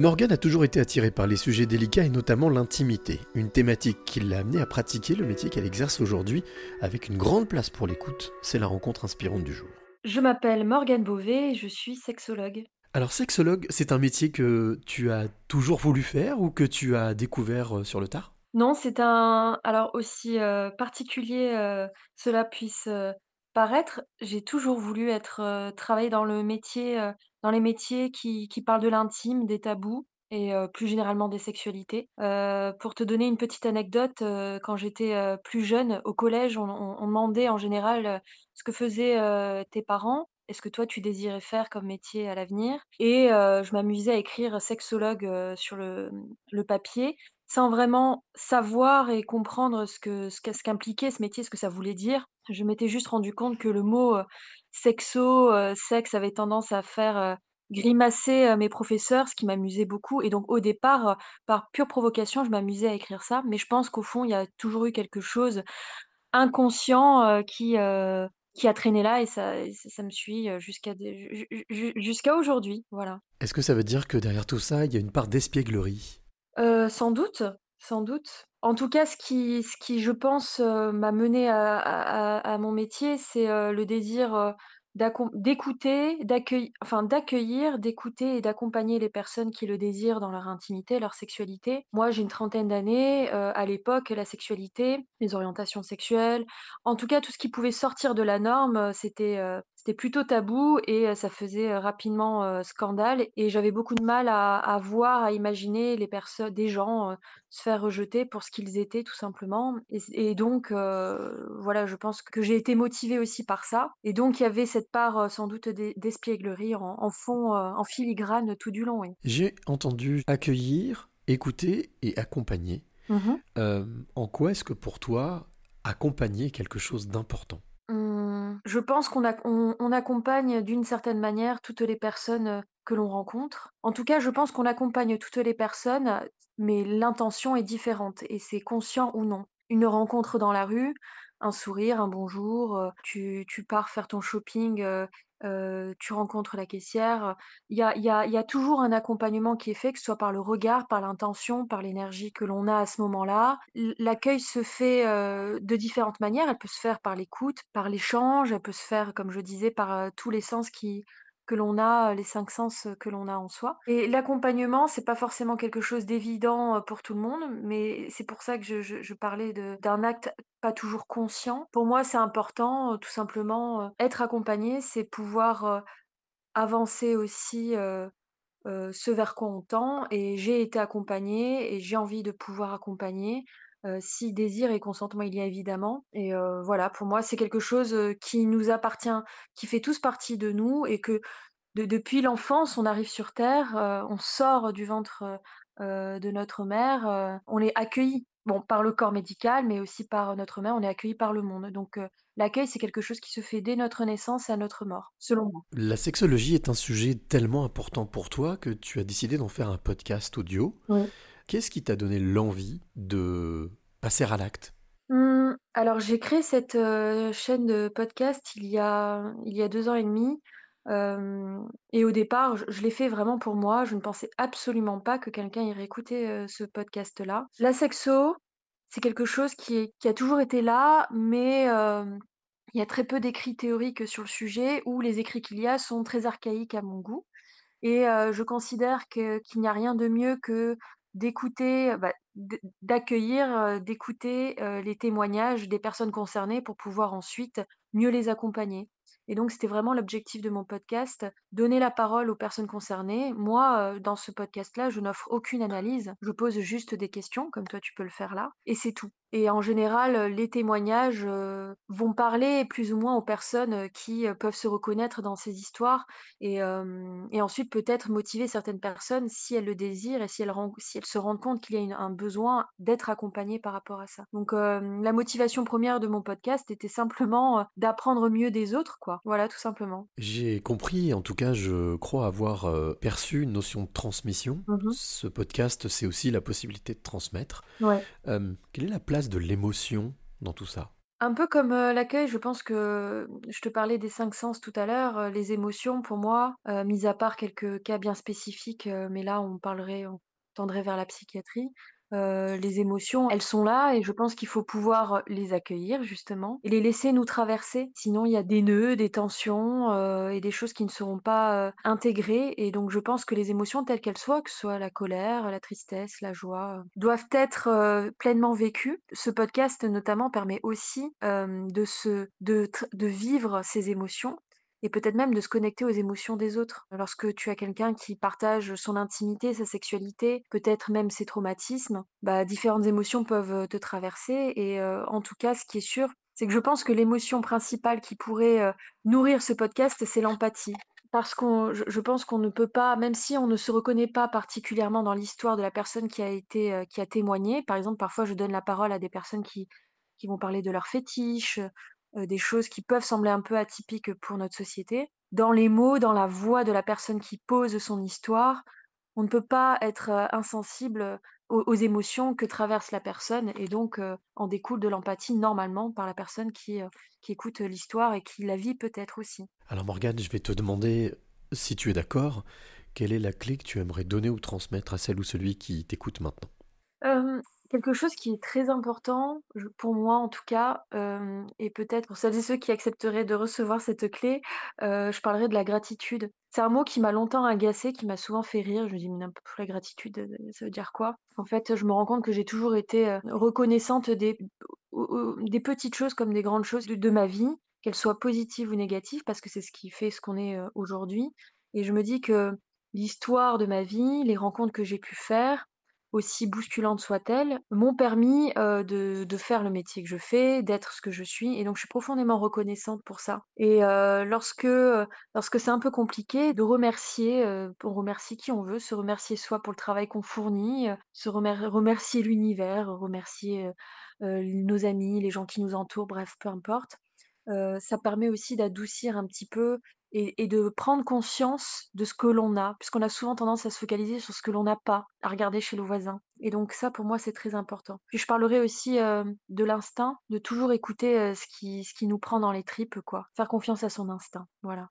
Morgan a toujours été attirée par les sujets délicats et notamment l'intimité, une thématique qui l'a amenée à pratiquer le métier qu'elle exerce aujourd'hui avec une grande place pour l'écoute. C'est la rencontre inspirante du jour. Je m'appelle Morgane Beauvais et je suis sexologue. Alors sexologue, c'est un métier que tu as toujours voulu faire ou que tu as découvert euh, sur le tard? Non, c'est un alors aussi, euh, particulier, euh, cela puisse, paraître, j'ai toujours voulu être, travailler dans le métier, dans les métiers qui parlent de l'intime, des tabous et plus généralement des sexualités. pour te donner une petite anecdote, quand j'étais, plus jeune, au collège, on demandait en général, ce que faisaient, tes parents. Est-ce que toi tu désirais faire comme métier à l'avenir? Et je m'amusais à écrire sexologue, sur le papier sans vraiment savoir et comprendre ce que ce qu'impliquait ce métier, ce que ça voulait dire. Je m'étais juste rendu compte que le mot, heu, sexo, heu, sexe avait tendance à faire, heu, grimacer, mes professeurs, ce qui m'amusait beaucoup et donc au départ, par pure provocation, je m'amusais à écrire ça, mais je pense qu'au fond, il y a toujours eu quelque chose inconscient, qui, qui a traîné là et ça ça me suit, jusqu'à jusqu'à aujourd'hui, voilà. Est-ce que ça veut dire que derrière tout ça, il y a une part d'espièglerie? Sans doute, sans doute. En tout cas, ce qui je pense, m'a menée à mon métier, c'est, le désir, d'écouter, d'accueil enfin d'accueillir, d'écouter et d'accompagner les personnes qui le désirent dans leur intimité, leur sexualité. Moi, j'ai une trentaine d'années, à l'époque, la sexualité, les orientations sexuelles, en tout cas tout ce qui pouvait sortir de la norme, c'était, c'était plutôt tabou et ça faisait, rapidement, scandale et j'avais beaucoup de mal à à voir, à imaginer les perso des gens, se faire rejeter pour ce qu'ils étaient tout simplement et donc voilà, je pense que j'ai été motivée aussi par ça et donc il y avait cette part, sans doute d'e d'espièglerie en en fond, en filigrane tout du long, oui. J'ai entendu accueillir, écouter et accompagner. Mmh en quoi est-ce que pour toi, accompagner quelque chose d'important? Mmh, je pense qu'on ac on on accompagne d'une certaine manière toutes les personnes, heu, que l'on rencontre. En tout cas, je pense qu'on accompagne toutes les personnes, mais l'intention est différente et c'est conscient ou non. Une rencontre dans la rue, un sourire, un bonjour, heu, tu pars faire ton shopping, heu heu, tu rencontres la caissière, il y a y a y a toujours un accompagnement qui est fait, que ce soit par le regard, par l'intention, par l'énergie que l'on a à ce moment-là. L'accueil se fait, de différentes manières. Elle peut se faire par l'écoute, par l'échange, elle peut se faire, comme je disais, par, tous les sens qui que l'on a, les 5 sens, que l'on a en soi et l'accompagnement, c'est pas forcément quelque chose d'évident, heu, pour tout le monde, mais c'est pour ça que je parlais d'un acte pas toujours conscient. Pour moi, c'est important, heu, tout simplement, heu, être accompagné, c'est pouvoir, avancer aussi, heu, ce vers quoi on tend et j'ai été accompagnée et j'ai envie de pouvoir accompagner, heu, si désir et consentement il y a évidemment et heu, voilà, pour moi, c'est quelque chose, heu, qui nous appartient, qui fait tous partie de nous et que de depuis l'enfance, on arrive sur terre, on sort du ventre, de notre mère, on est accueilli, bon, par le corps médical, mais aussi par notre mère, on est accueilli par le monde. Donc l'accueil, c'est quelque chose qui se fait dès notre naissance à notre mort, selon moi. La sexologie est un sujet tellement important pour toi que tu as décidé d'en faire un podcast audio. Oui. Qu'est-ce qui t'a donné l'envie de passer à l'acte? Mmh, alors j'ai créé cette, heu, chaîne de podcast il y a il y a 2 ans et demi. Hem et au départ, je l'ai fait vraiment pour moi. Je ne pensais absolument pas que quelqu'un irait écouter, heu, ce podcast-là. La sexo, c'est quelque chose qui est qui a toujours été là, mais il y a très peu d'écrits théoriques sur le sujet ou les écrits qu'il y a sont très archaïques à mon goût. Et je considère qu'il n'y a rien de mieux que d'écouter, heu, bah, d'accueillir, heu, d'écouter, heu, les témoignages des personnes concernées pour pouvoir ensuite mieux les accompagner. Et donc c'était vraiment l'objectif de mon podcast, donner la parole aux personnes concernées. Moi, dans ce podcast-là, je n'offre aucune analyse, je pose juste des questions comme toi tu peux le faire là et c'est tout. Et en général, les témoignages, vont parler plus ou moins aux personnes, qui, peuvent se reconnaître dans ces histoires et ensuite peut-être motiver certaines personnes si elles le désirent et si elles se rendent compte qu'il y a un besoin d'être accompagnées par rapport à ça. Donc la motivation première de mon podcast était simplement, d'apprendre mieux des autres quoi. Voilà, tout simplement. J'ai compris, en tout cas, je crois avoir euh, perçu une notion de transmission. Mmh Ce podcast, c'est aussi la possibilité de transmettre. Ouais. Euh, quelle est la place de l'émotion dans tout ça? Un peu comme, heu, l'accueil, je pense que je te parlais des 5 sens tout à l'heure, heu, les émotions pour moi, mis à part quelques cas bien spécifiques, mais là on parlerait on tendrait vers la psychiatrie. Heu, les émotions, elles sont là et je pense qu'il faut pouvoir les accueillir justement et les laisser nous traverser. Sinon il y a des nœuds, des tensions, heu et des choses qui ne seront pas, heu, intégrées et donc je pense que les émotions telles qu'elles soient, que ce soit la colère, la tristesse, la joie, doivent être, pleinement vécues. Ce podcast notamment permet aussi, de se de vivre ces émotions et peut-être même de se connecter aux émotions des autres. Lorsque tu as quelqu'un qui partage son intimité, sa sexualité, peut-être même ses traumatismes, bah, différentes émotions peuvent, te traverser et heu, en tout cas, ce qui est sûr, c'est que je pense que l'émotion principale qui pourrait, heu, nourrir ce podcast, c'est l'empathie. Parce qu'on je pense qu'on ne peut pas même si on ne se reconnaît pas particulièrement dans l'histoire de la personne qui a été, qui a témoigné, par exemple, parfois je donne la parole à des personnes qui qui vont parler de leurs fétiches, des choses qui peuvent sembler un peu atypiques pour notre société. Dans les mots, dans la voix de la personne qui pose son histoire, on ne peut pas être, heu, insensible, aux émotions que traverse la personne et donc heu, en découle de l'empathie normalement par la personne qui, qui écoute l'histoire et qui la vit peut-être aussi. Alors Morgane, je vais te demander, si tu es d'accord, quelle est la clé que tu aimerais donner ou transmettre à celle ou celui qui t'écoute maintenant? Quelque chose qui est très important, pour moi en tout cas, hem et peut-être pour celles et ceux qui accepteraient de recevoir cette clé, heu, je parlerai de la gratitude. C'est un mot qui m'a longtemps agacée, qui m'a souvent fait rire. Je me dis: «Mais la gratitude, ça veut dire quoi?» en fait, je me rends compte que j'ai toujours été, heu, reconnaissante des petites choses comme des grandes choses de ma vie, qu'elles soient positives ou négatives, parce que c'est ce qui fait ce qu'on est, aujourd'hui et je me dis que l'histoire de ma vie, les rencontres que j'ai pu faire, aussi bousculantes soient-elles, m'ont permis, de faire le métier que je fais, d'être ce que je suis et donc je suis profondément reconnaissante pour ça et lorsque, lorsque c'est un peu compliqué, de remercier, heu, on remercie qui on veut, se remercier soi pour le travail qu'on fournit, se remer remercier l'univers, remercier, nos amis, les gens qui nous entourent, bref, peu importe. Ça permet aussi d'adoucir un petit peu et de prendre conscience de ce que l'on a, puisqu'on a souvent tendance à se focaliser sur ce que l'on n'a pas, à regarder chez le voisin et donc ça, pour moi, c'est très important. Puis je parlerai aussi, hem, de l'instinct, de toujours écouter, heu, ce qui ce qui nous prend dans les tripes, quoi. Faire confiance à son instinct, voilà.